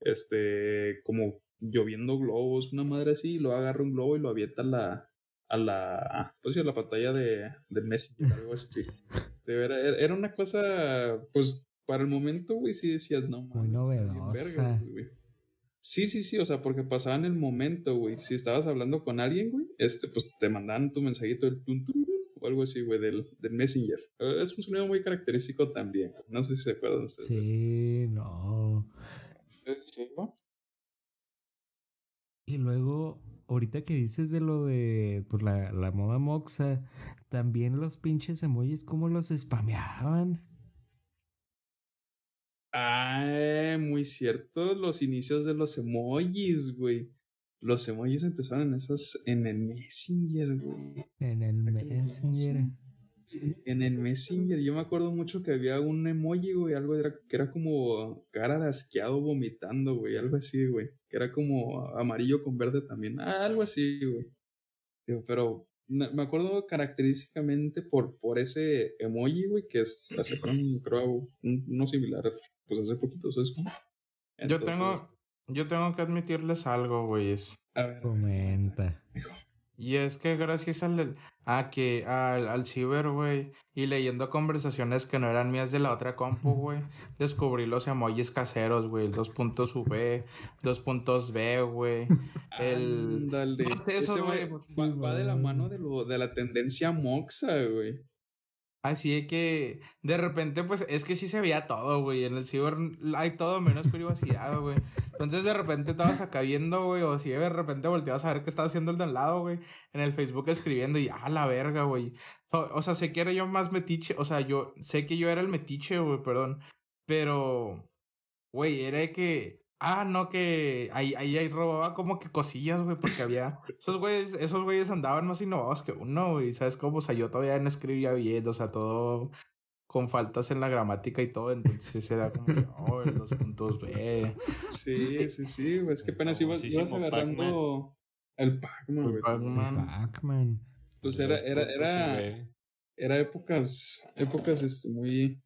Este, como lloviendo globos, una madre así, y lo agarra un globo y lo avienta a la, a la, pues sí, a la pantalla de, del Messenger, algo así. De ver, era era una cosa, pues, para el momento, güey, sí decías, no mames. bien novedosa. güey. Sí, sí, sí, o sea, porque pasaba en el momento, güey. Si estabas hablando con alguien, güey, este, pues te mandaban tu mensajito del o algo así, güey, del, del Messenger. Eh, Es un sonido muy característico también. No sé si se acuerdan ustedes. Sí, no. Eh, Sí, ¿no? Y luego, ahorita que dices de lo de pues, la, la moda moxa, también los pinches emojis, ¿cómo los spameaban? Ah, muy cierto. Los inicios de los emojis, güey. Los emojis empezaron en esas, en el Messenger, güey. En el Messenger. En el Messenger, yo me acuerdo mucho que había un emoji, güey, algo era, que era como cara de asqueado vomitando, güey, algo así, güey. Que era como amarillo con verde también, ah, algo así, güey. Pero me acuerdo característicamente por, por ese emoji, güey, que es, sacaron, creo, un- uno similar, pues hace poquito, ¿sabes cómo? Yo Entonces, tengo, yo tengo que admitirles algo, güeyes. A ver, Comenta. hijo. Y es que gracias al, a que, al, al ciber, güey, y leyendo conversaciones que no eran mías de la otra compu, güey, descubrí los emojis caseros, güey, el dos puntos V, dos puntos B, güey. El- Ándale. Eso, güey, va, va- de la mano de, lo, de la tendencia moxa, güey. Así de que de repente, pues es que sí se veía todo, güey. En el ciber hay todo menos privacidad, güey. Entonces de repente estabas acá viendo, güey, o si de repente volteabas a ver qué estaba haciendo el de al lado, güey, en el Facebook escribiendo y ah, la verga, güey. O, o sea, sé que era yo más metiche, o sea, yo sé que yo era el metiche, güey, perdón. Pero, güey, era de que, ah, no, que ahí, ahí, ahí robaba como que cosillas, güey, porque había, [LAUGHS] esos güeyes, esos güeyes andaban más innovados que uno, güey, ¿sabes cómo? O sea, yo todavía no escribía bien, o sea, todo con faltas en la gramática y todo, entonces era como que, oh, los puntos B. [LAUGHS] Sí, sí, sí, güey. Es que apenas ibas, ibas agarrando el Pac-Man, güey. Pac-Man. Pac-Man. Pues era, era, era, era épocas, épocas este, muy,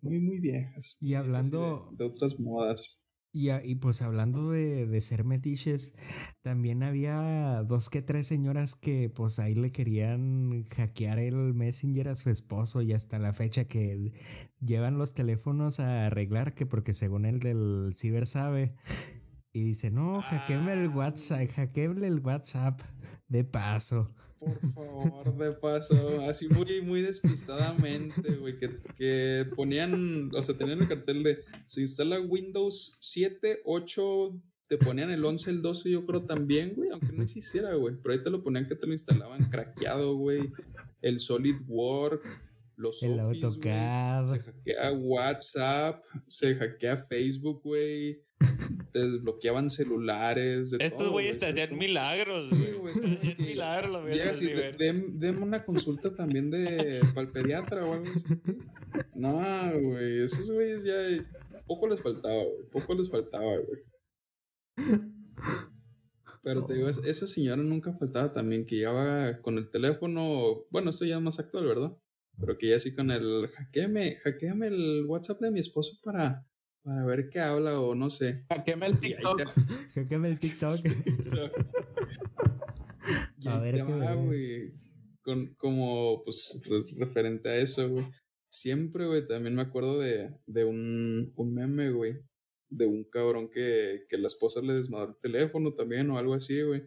muy, muy viejas. Y hablando- de otras modas. Y, y pues hablando de, de ser metiches, también había dos que tres señoras que pues ahí le querían hackear el Messenger a su esposo y hasta la fecha que llevan los teléfonos a arreglar, que porque según el del ciber sabe, y dice, no, hackeame el Ah. WhatsApp, hackeame el WhatsApp de paso. Por favor, de paso. Así muy, muy despistadamente, güey. Que, que ponían, o sea, tenían el cartel de se instala Windows 7, 8, te ponían el 11, el 12, yo creo también, güey, aunque no existiera, güey. Pero ahí te lo ponían que te lo instalaban craqueado, güey. El SolidWorks, los El Office. Se hackea WhatsApp, se hackea Facebook, güey. Te [LAUGHS] desbloqueaban celulares. De Estos güeyes güey, te ¿sabes hacían cómo? milagros, Sí, güey. que milagros Llegas y una consulta también de para el pediatra o algo así. No, güey, esos güeyes ya poco les faltaba, güey, poco les faltaba, güey. Pero te digo, es- esa señora nunca faltaba también que llevaba con el teléfono, bueno, esto ya es más actual, ¿verdad? Pero que ya así con el hackeame, hackeame el WhatsApp de mi esposo para, para ver qué habla o no sé. Hackeame [LAUGHS] el TikTok. te- Hackeame el TikTok. Y A ver te qué va, güey. Con, como, pues, re- referente a eso, güey. Siempre, güey, también me acuerdo de, de un, un meme, güey. De un cabrón que, que la esposa le desmadró el teléfono también o algo así, güey.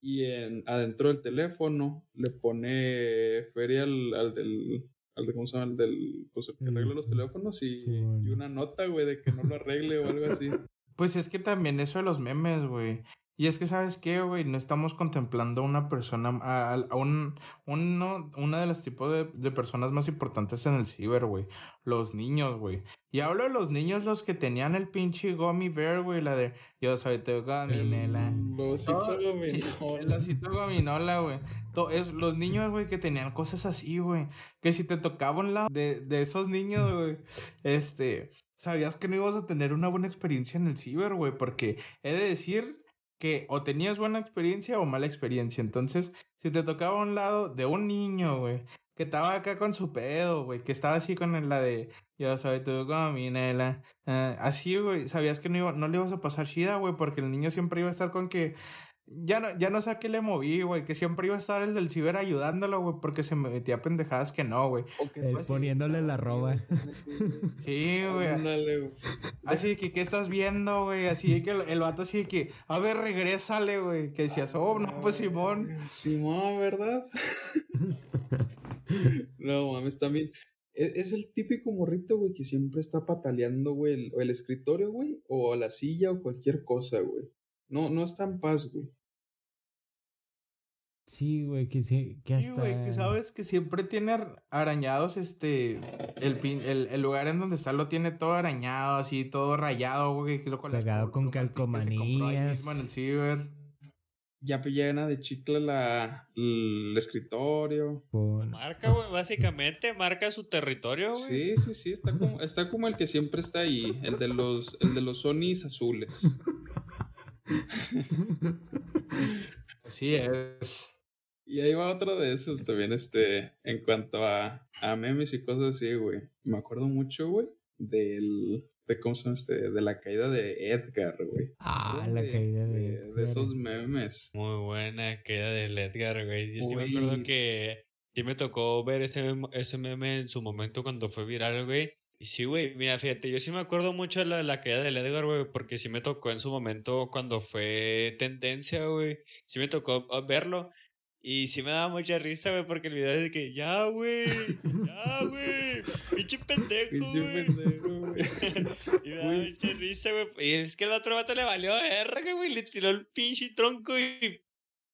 Y en, adentro del teléfono le pone feria al, al del, al de, ¿cómo se llama? Al del, pues, el que arregla los teléfonos y, Sí, bueno. y una nota, güey, de que no lo arregle o algo así. [LAUGHS] Pues es que también eso de los memes, güey. Y es que, ¿sabes qué, güey? No estamos contemplando a una persona, a, a un, uno, una de los tipos de, de personas más importantes en el ciber, güey. Los niños, güey. Y hablo de los niños, los que tenían el pinche gummy bear, güey. La de, yo soy tu gominela. Lo Todo- sí, el osito gominola, güey. Es- Los niños, güey, que tenían cosas así, güey. Que si te tocaba un lado de, de esos niños, güey, este, sabías que no ibas a tener una buena experiencia en el ciber, güey. Porque he de decir que o tenías buena experiencia o mala experiencia. Entonces, si te tocaba un lado de un niño, güey, que estaba acá con su pedo, güey, que estaba así con la de yo soy tu gominela. ah, así, güey, sabías que no, iba- no le ibas a pasar chida, güey, porque el niño siempre iba a estar con que ya no, ya no sé a qué le moví, güey, que siempre iba a estar el del ciber ayudándolo, güey, porque se metía pendejadas que no, güey. El poniéndole la roba. [LAUGHS] Sí, güey. Ándale, güey. Así que, ¿qué estás viendo, güey? Así que el, el vato así que, a ver, regrésale, güey. Que decías, oh, no, pues Simón. Simón, ¿verdad? [LAUGHS] no mames, también. Es, es el típico morrito, güey, que siempre está pataleando, güey, el, o el escritorio, güey, o la silla o cualquier cosa, güey. No, no está en paz, güey. Sí, güey, que sí, que Sí, hasta. güey, que sabes que siempre tiene ar- arañados, este, el, pin- el, el lugar en donde está lo tiene todo arañado, así, todo rayado, güey. que lo con las Pegado con plumas que se compró ahí calcomanías. mismo en el ciber. Ya llena de chicle la, el escritorio. Marca, güey, básicamente marca su territorio, güey. Sí, sí, sí, está como, está como el que siempre está ahí, el de los, el de los Sonys azules. [LAUGHS] Así es. Y ahí va otro de esos también, este, en cuanto a, a memes y cosas así, güey. Me acuerdo mucho, güey, del, de cómo se llama este, de la caída de Edgar, güey. Ah, la caída de. de, de esos memes. Muy buena queda del Edgar, güey. Yo sí me acuerdo que sí me tocó ver ese, mem- ese meme en su momento cuando fue viral, güey. Y sí, güey, mira, fíjate, yo sí me acuerdo mucho de la, la queda del Edgar, güey, porque sí me tocó en su momento cuando fue tendencia, güey. Sí me tocó ah, verlo. Y sí me daba mucha risa, güey, porque el video es de que, ya, güey, ya, güey, pinche pendejo, [LAUGHS] güey. Y me daba mucha risa, güey. Y es que el otro vato le valió verga, güey, le tiró el pinche tronco y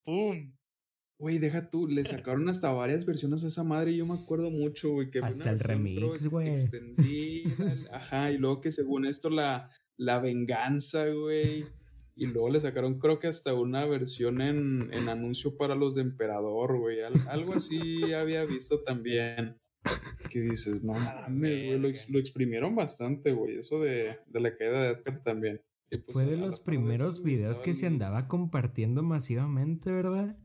¡pum! Güey, deja tú, le sacaron hasta varias versiones a esa madre y yo me acuerdo mucho, güey, que Hasta una el remix, güey. extendida, ajá, y luego que según esto la, la venganza, güey, y luego le sacaron creo que hasta una versión en, en anuncio para los de Emperador, güey, al- algo así había visto también. Que dices, no mames, güey, lo, ex- lo exprimieron bastante, güey, eso de, de la caída de Edgar también. Y pues, Fue de los primeros videos que se andaba compartiendo masivamente, ¿verdad?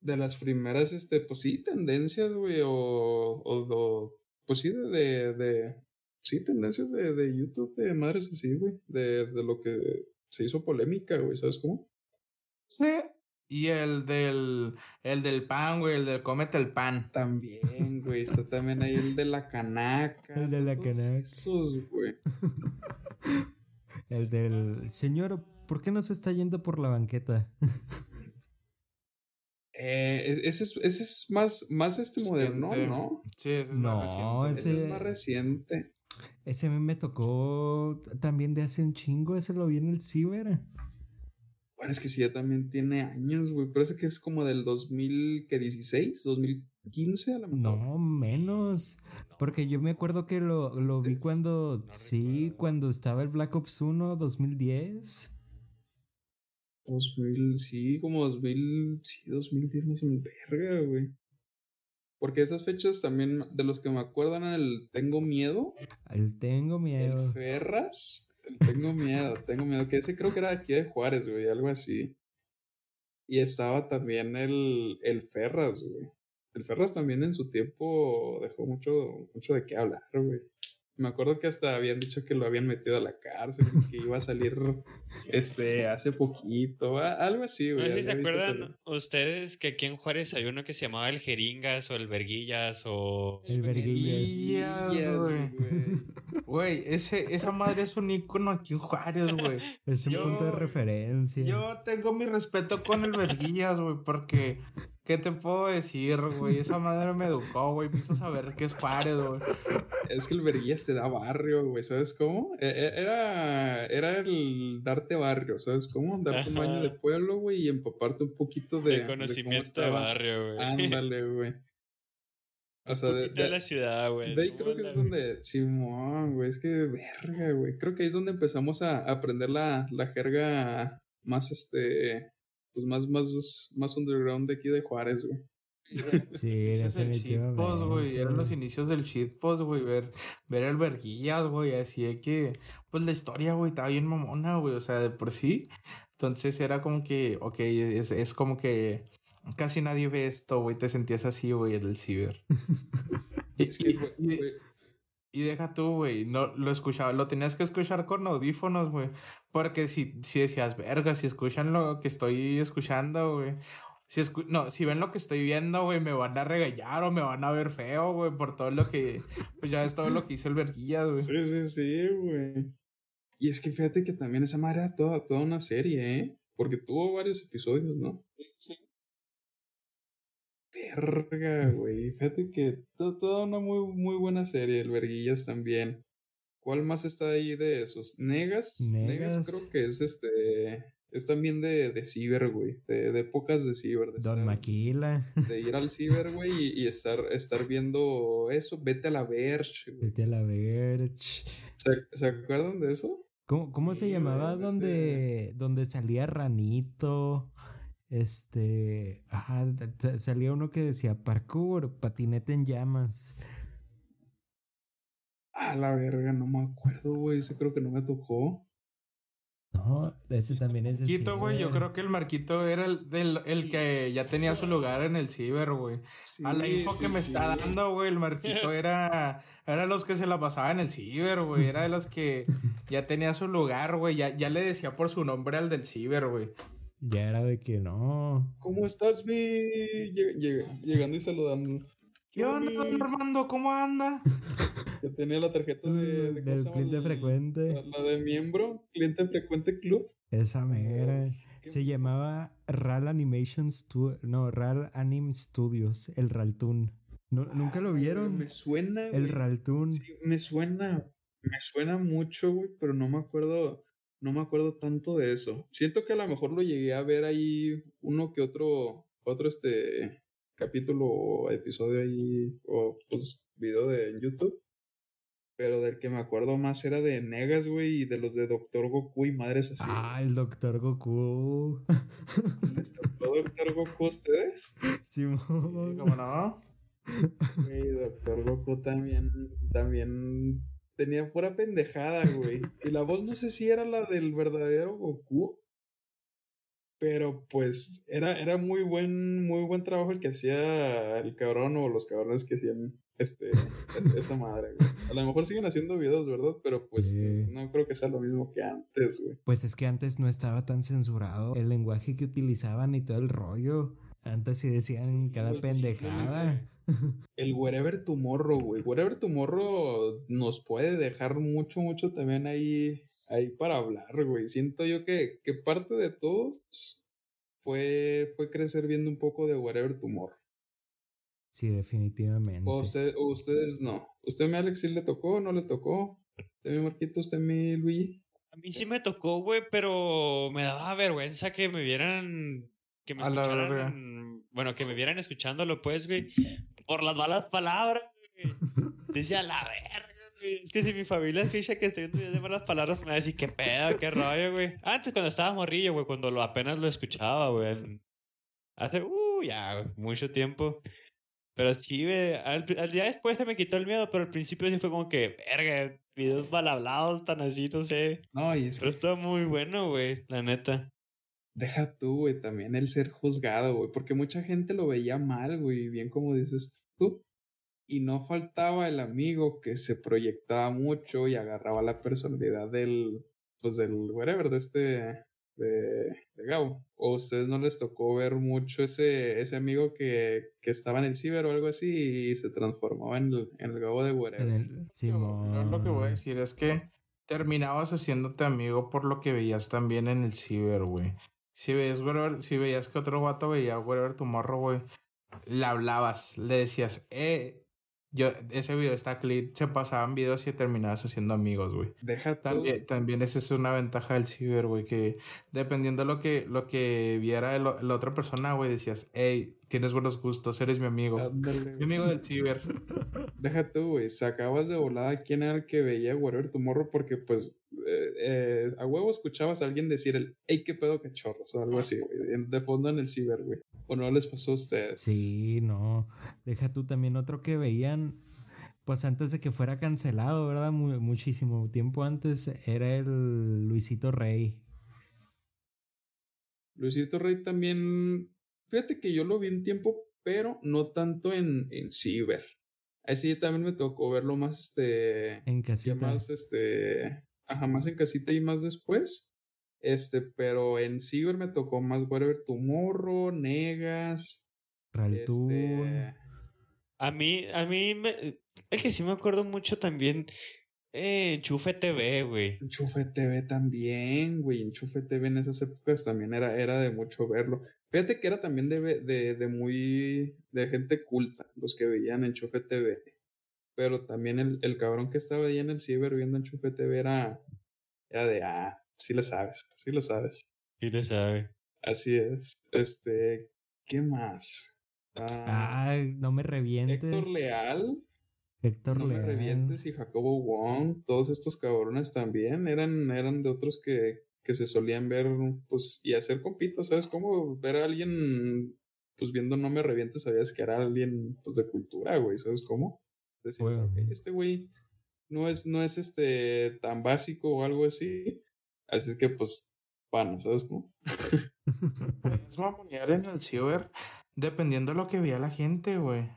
de las primeras, este, pues sí, tendencias, güey, o, o, o, pues sí, de, de, de- sí, tendencias de, de YouTube, de madres así, güey, de, de lo que se hizo polémica, güey, ¿sabes cómo? Sí. Y el del, el del pan, güey, el del cómete el pan. También, güey, está también ahí el de la canaca. El de la canaca. Esos, güey. [LAUGHS] El del señor, ¿por qué no se está yendo por la banqueta? [LAUGHS] Eh, es- ese, es, ese es más, más este moderno. ¿no? Sí, ese es No, más reciente. Ese Ese- es más reciente. Ese me tocó también de hace un chingo. Ese lo vi en el ciber. Bueno, es que sí, ya también tiene años, güey. Parece que es como del 2016, 2015 a lo mejor. No, menos. Porque yo me acuerdo que lo, lo vi cuando. no sí, recuerdo. cuando estaba el Black Ops 1, 2010. 2000, sí, como 2000, sí, 2010 más o menos, verga, güey. Porque esas fechas también, de los que me acuerdan, el Tengo Miedo, El tengo el miedo. Ferras, el Tengo Miedo, [LAUGHS] Tengo Miedo, que ese creo que era de aquí de Juárez, güey, algo así. Y estaba también el, el Ferras, güey. El Ferras también en su tiempo dejó mucho, mucho de qué hablar, güey. Me acuerdo que hasta habían dicho que lo habían metido a la cárcel, que iba a salir este hace poquito, algo así, güey. se acuerdan ustedes que aquí en Juárez hay uno que se llamaba el Jeringas o el Verguillas o... El Verguillas. Verguillas, güey. Güey, ese, esa madre es un ícono aquí en Juárez, güey. Es un Yo- punto de referencia. Yo tengo mi respeto con el Verguillas, güey, porque... ¿Qué te puedo decir, güey? Esa madre me educó, güey. Me hizo saber qué es Juárez, güey. Es que el verguillas te da barrio, güey, ¿sabes cómo? E- e- Era, era el darte barrio, ¿sabes cómo? Darte un baño de pueblo, güey, y empaparte un poquito de... De conocimiento de barrio, güey. Ándale, güey. O sea, de, de la ciudad, güey. de ahí ¿Cómo creo que es donde... Simón, güey, es que verga, güey. Creo que ahí es donde empezamos a aprender la, la jerga más, este... Pues más, más, más underground de aquí de Juárez, güey. Sí, Inicios del shitpost, güey. Eran los inicios del shitpost, güey. Ver, ver el verguillas, güey. Así de que, pues la historia, güey, estaba bien mamona, güey. O sea, de por sí. Entonces era como que, ok, es, es como que casi nadie ve esto, güey. Te sentías así, güey, en el ciber. y, [LAUGHS] Es que, y- güey, y- deja tú, güey, no lo escuchaba, lo tenías que escuchar con audífonos, güey. Porque si, si decías, verga, si escuchan lo que estoy escuchando, güey. Si escu- no, si ven lo que estoy viendo, güey, me van a regañar o me van a ver feo, güey, por todo lo que, pues ya es todo lo que hizo el verguillas, güey. Sí, sí, sí, güey. Y es que fíjate que también esa madre era toda, toda una serie, ¿eh? Porque tuvo varios episodios, ¿no? Sí. Verga, güey. Fíjate que to- toda una muy, muy buena serie, el Verguillas también. ¿Cuál más está ahí de esos? Negas. Negas. creo que es este. Es también de, de ciber, güey. De, de épocas de ciber. De, Don estar- Maquila. de ir al ciber, güey, y, y estar, estar viendo eso. Vete a la Verge, güey. Vete a la verge. ¿Se, ¿Se acuerdan de eso? ¿Cómo, cómo se Sí, llamaba güey, donde, donde salía Ranito? Este. Ajá, sa- salía uno que decía parkour, patinete en llamas. A la verga, no me acuerdo, güey. Ese creo que no me tocó. No, ese también es de Marquito, güey, yo creo que el Marquito era el, del, el que ya tenía su lugar en el ciber, güey. A la info sí, que me sí. está dando, güey, el Marquito [LAUGHS] era, era los que se la pasaba en el ciber, güey. Era de los que ya tenía su lugar, güey. Ya, ya le decía por su nombre al del ciber, güey. Ya era de que no. ¿Cómo estás, mi? Lleg- lleg- llegando y saludando. ¿Qué onda, Armando? ¿Cómo anda? [LAUGHS] Ya tenía la tarjeta de. de ¿cómo se Mm, Del cliente La- frecuente. La, la de miembro, cliente frecuente club. Esa mera. ¿Qué? Se llamaba RAL Animation Stu no, RAL Anim Studios, el Raltoon. ¿No, ¿Nunca lo vieron? Me suena. El. Raltoon. Sí, me suena. Me suena mucho, güey, pero no me acuerdo. No me acuerdo tanto de eso. Siento que a lo mejor lo llegué a ver ahí uno que otro. Otro este. Capítulo o episodio ahí. O pues video de en YouTube. Pero del que me acuerdo más era de Negas, güey, y de los de Doctor Goku y madres así. Ah, el Doctor Goku. ¿Les tocó Doctor Goku a ustedes? [LAUGHS] Simón. ¿Cómo no? Güey, Doctor Goku también, también tenía pura pendejada, güey. Y la voz no sé si era la del verdadero Goku. Pero pues era, era muy buen, muy buen trabajo el que hacía el cabrón o los cabrones que hacían este, es- esa madre, güey. A lo mejor siguen haciendo videos, ¿verdad? Pero pues Sí. no creo que sea lo mismo que antes, güey. Pues es que antes no estaba tan censurado el lenguaje que utilizaban y todo el rollo. Antes sí decían cada güey, pendejada. El Wherever Tomorrow, güey. Wherever Tomorrow nos puede dejar mucho, mucho también ahí, ahí para hablar, güey. Siento yo que, que parte de todos fue, fue crecer viendo un poco de Whatever Tomorrow. Sí, definitivamente. O, usted, o ustedes no. ¿Usted, mi Alex, sí le tocó o no le tocó? ¿Usted, mi Marquito, usted, mi Luigi? A mí sí me tocó, güey, pero me daba vergüenza que me vieran. Que me escucharan. Bueno, que me vieran escuchándolo, pues, güey. Por las malas palabras, güey. Decía la verga, güey. Es que si mi familia escucha que estoy de malas palabras, me va a decir, qué pedo, qué rollo, güey. Antes, cuando estaba morrillo, güey, cuando lo, apenas lo escuchaba, güey. Hace, uh, ya, güey, mucho tiempo. Pero sí, güey, al, al día después se me quitó el miedo, pero al principio sí fue como que, verga, videos mal hablados, tan así, no sé. No, y es Pero que estuvo muy bueno, güey, la neta. Deja tú, güey, también el ser juzgado, güey, porque mucha gente lo veía mal, güey, bien como dices tú. Y no faltaba el amigo que se proyectaba mucho y agarraba la personalidad del, pues del whatever, de este, de, de Gabo. O a ustedes no les tocó ver mucho ese, ese amigo que, que estaba en el ciber o algo así y se transformaba en el, en el Gabo de whatever. En el Yo- Simón. yo lo que voy a decir es que terminabas haciéndote amigo por lo que veías también en el ciber, güey. Si veías, whatever- si veías que otro vato veía whatever tu morro, güey, le hablabas, le decías, eh, yo, ese video está clip, se pasaban videos y terminabas haciendo amigos, güey. Deja tú. También, también esa es una ventaja del ciber, güey, que dependiendo de lo que, lo que viera el la otra persona, güey, decías, hey, tienes buenos gustos, eres mi amigo. Ándale, Mi amigo del ciber. Deja tú, güey. Sacabas de volada quién era el que veía Whatever Tomorrow porque, pues, eh, eh, a huevo escuchabas a alguien decir el, hey, qué pedo cachorros o algo así, güey. De fondo en el ciber, güey. ¿O no les pasó a ustedes? Sí, no. Deja tú también otro que veían, pues antes de que fuera cancelado, ¿verdad? Mu- muchísimo tiempo antes era el Luisito Rey. Luisito Rey también. Fíjate que yo lo vi un tiempo, pero no tanto en, en ciber. Ahí sí también me tocó verlo más, este. En casita. más, este. Ajá, más en casita y más después. Este, pero en ciber me tocó más Whatever Tomorrow, Negas. Este, A mí, a mí, me, el que sí me acuerdo mucho también, eh, Enchufe TV, güey. Enchufe TV también, güey. Enchufe TV en esas épocas también era, era de mucho verlo. Fíjate que era también de, de, de muy. de gente culta, los que veían Enchufe TV. Pero también el, el cabrón que estaba ahí en el ciber viendo Enchufe TV era. era de, ah, sí lo sabes, sí lo sabes. Sí le sabe. Así es. Este. ¿Qué más? Ah, Ay, no me revientes. Héctor Leal. Héctor No me Leal. revientes y Jacobo Wong, todos estos cabrones también eran, eran de otros que, que se solían ver, pues, y hacer compitos, ¿sabes? Como ver a alguien, pues viendo No me revientes, sabías que era alguien, pues, de cultura, güey, ¿sabes cómo? Decías, Bueno. "Ok, este güey no es, no es este tan básico o algo así, así es que, pues, pana, ¿sabes cómo? [LAUGHS] Puedes mamonear en el ciber dependiendo de lo que veía la gente, güey.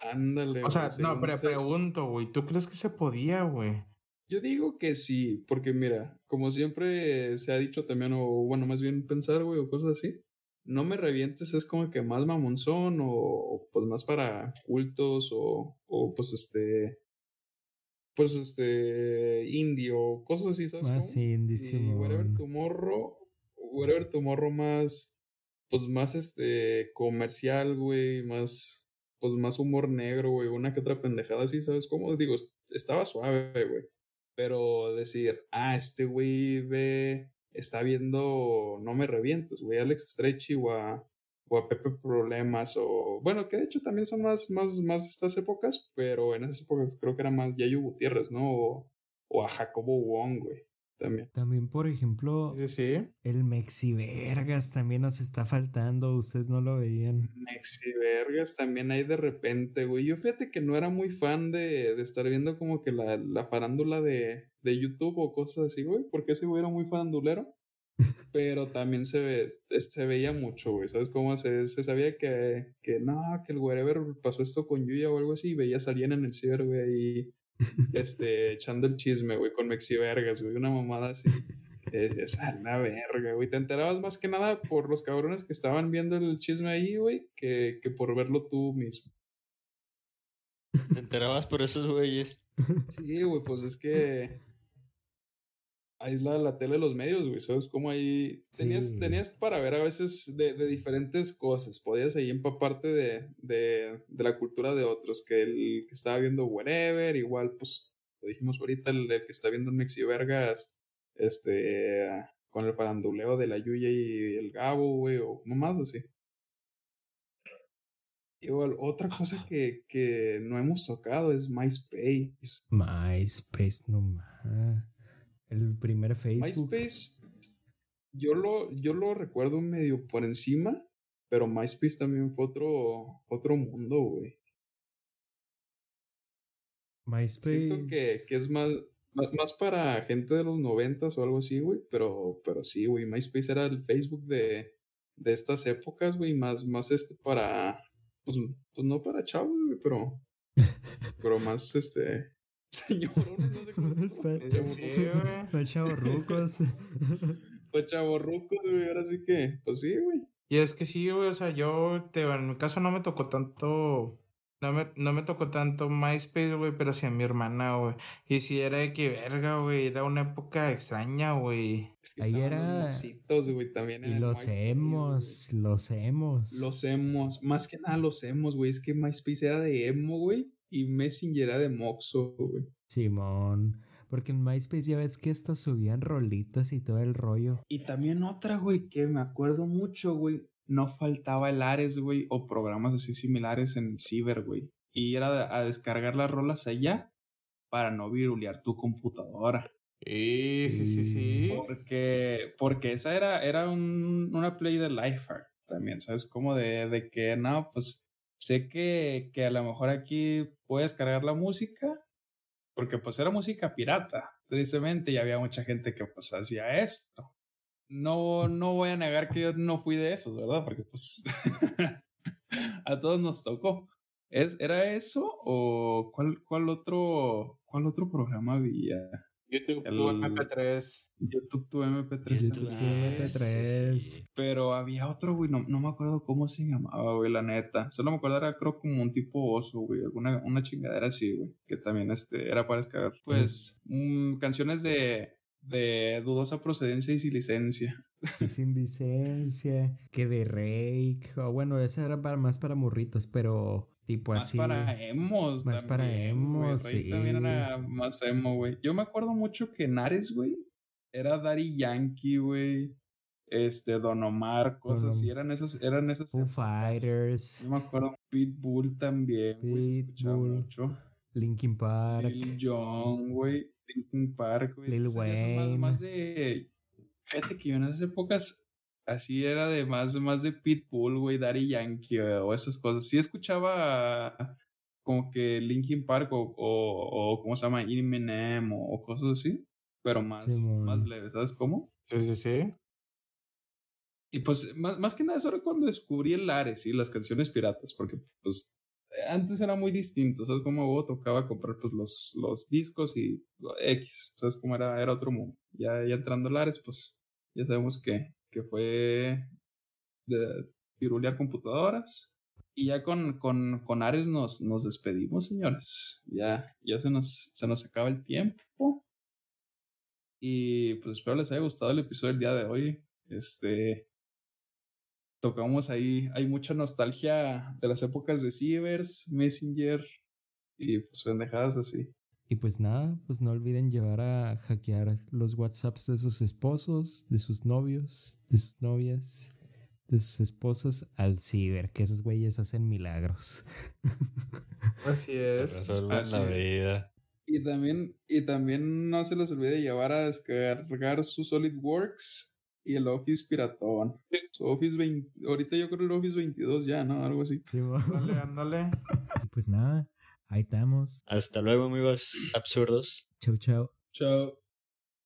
Ándale. O sea, no, pero pregunto, güey, ¿tú crees que se podía, güey? Yo digo que sí, porque mira, como siempre se ha dicho también, o bueno, más bien pensar, güey, o cosas así, no me revientes es como que más mamonzón o, o, pues más para cultos o, o pues este, pues este, indio, cosas así, ¿sabes? Más cómo? indísimo. Y Whatever Tomorrow, Whatever Tomorrow más, pues más este, comercial, güey, más, pues más humor negro, güey, una que otra pendejada así, ¿sabes cómo? Digo, est- estaba suave, güey. Pero decir, ah, este güey ve, está viendo No Me Revientes, güey, Alex Stretchy o a, o a Pepe Problemas, o bueno, que de hecho también son más, más, más estas épocas, pero en esas épocas creo que era más Yayo Gutiérrez, ¿no? O, o a Jacobo Wong, güey, también. También, por ejemplo, Sí, sí. el Mexivergas también nos está faltando. Ustedes no lo veían. Mexi vergas también hay de repente, güey. Yo fíjate que no era muy fan de, de estar viendo como que la, la farándula de, de YouTube o cosas así, güey, porque ese güey era muy farandulero. [LAUGHS] Pero también se, ve, se veía mucho, güey. ¿Sabes cómo se, se sabía que, que no, que el wherever pasó esto con Yuya o algo así? Y veías a alguien en el ciber, güey, ahí este, echando el chisme, güey, con Mexi vergas, güey, una mamada así. Y decías, a la verga, güey. Te enterabas más que nada por los cabrones que estaban viendo el chisme ahí, güey, que, que por verlo tú mismo. Te enterabas por esos güeyes. Sí, güey, pues es que. Es la, tele de los medios, güey, ¿sabes? Como ahí tenías, Sí. tenías para ver a veces de, de diferentes cosas, podías ahí empaparte de, de, de la cultura de otros, que el que estaba viendo Wherever, igual, pues, lo dijimos ahorita, el, el que está viendo Mexi Vergas, este, con el faranduleo de la Yuya y el Gabo, güey, o nomás así. Igual, otra cosa que, que no hemos tocado es MySpace. MySpace, no más. El primer Facebook. MySpace, yo lo, yo lo recuerdo medio por encima, pero MySpace también fue otro, otro mundo, güey. MySpace. Siento que, que es más, más, más para gente de los noventas o algo así, güey, pero, pero sí, güey, MySpace era el Facebook de, de estas épocas, güey, más, más este para, pues, pues no para chavos, güey, pero, [LAUGHS] pero más este, señorones, no sé cómo [LAUGHS] güey. Los chavorrucos. Pues chavorrucos, güey, ahora sí que, pues sí, güey. Y es que sí, güey, o sea, yo, te, en mi caso no me tocó tanto, no me, no me tocó tanto MySpace, güey, pero sí a mi hermana, güey. Y sí era de que verga, güey, era una época extraña, güey. Es que Ahí era- Los güey, también. y los MySpace, emos, los emos. güey. Los emos. Más que nada los emos, güey. Es que MySpace era de emo, güey. Y Messenger era de Moxo, güey. Simón. Porque en MySpace ya ves que hasta subían rolitas y todo el rollo. Y también otra, güey, que me acuerdo mucho, güey. No faltaba el Ares, güey, o programas así similares en Ciber, güey. Y era a descargar las rolas allá para no virulear tu computadora. Sí, sí, sí, sí. Porque, porque esa era, era un- una play de Lifehack también, ¿sabes? Como de, de que, no, pues sé que, que a lo mejor aquí puedes cargar la música, porque pues era música pirata, tristemente, y había mucha gente que pues hacía esto. No, no voy a negar que yo no fui de esos, ¿verdad? Porque pues [LAUGHS] a todos nos tocó. ¿Es, ¿Era eso o cuál, cuál otro cuál otro programa había? YouTube, El- tu MP3. YouTube tu MP3 YouTube también. MP3. sí. Pero había otro, güey, no, no me acuerdo cómo se llamaba, güey, la neta. Solo me acuerdo, era creo como un tipo oso, güey, alguna una chingadera así, güey, que también este, era para descargar, pues, mm, canciones de, de dudosa procedencia y sin licencia. Y sin licencia. Que de Rake. O bueno, esa era para, más para morritas, pero tipo Más así. para emos, Más para emos, Rey sí. También era más emo, güey. Yo me acuerdo mucho que Nares, güey, era Daddy Yankee, güey. Este, Don Omar, cosas así. Eran esos, eran esos. Foo Fighters. Yo me acuerdo Pitbull también, güey. escuchaba mucho. Linkin Park. Lil Jon, güey. Linkin Park, güey. Lil más- Wayne. Más, de. Fíjate que yo en esas épocas. Así era de más, más de Pitbull, güey, Daddy Yankee güey, o esas cosas. Sí escuchaba como que Linkin Park o, o, o ¿cómo se llama? Eminem o, o cosas así. Pero más, más leve, ¿sabes cómo? Sí, sí, sí. Y pues, más, más que nada, eso era cuando descubrí el Ares y las canciones piratas, porque pues antes era muy distinto, ¿sabes? Vos tocaba comprar pues los, los discos y X, ¿sabes? Como era, era otro mundo. Ya, ya entrando al Ares, pues ya sabemos que, que fue de pirulear computadoras. Y ya con, con, con Ares nos, nos despedimos, señores. Ya, ya se, nos, se nos acaba el tiempo. Y pues espero les haya gustado el episodio del día de hoy. Este, tocamos ahí, hay mucha nostalgia de las épocas de Cibers, Messenger y pues pendejadas así. Y pues nada, pues no olviden llevar a hackear los WhatsApps de sus esposos, de sus novios, de sus novias, de sus esposas al ciber, que esos güeyes hacen milagros. [LAUGHS] Así es. Resuelven Así la vida. Y también, y también no se les olvide llevar a descargar su SolidWorks y el Office Piratón. Su Office 20, ahorita yo creo el Office 22 ya, ¿no? Algo así. Sí, mo. Ándale, ándale. Y pues nada, ahí estamos. Hasta luego, amigos absurdos. Chau, chau. Chao.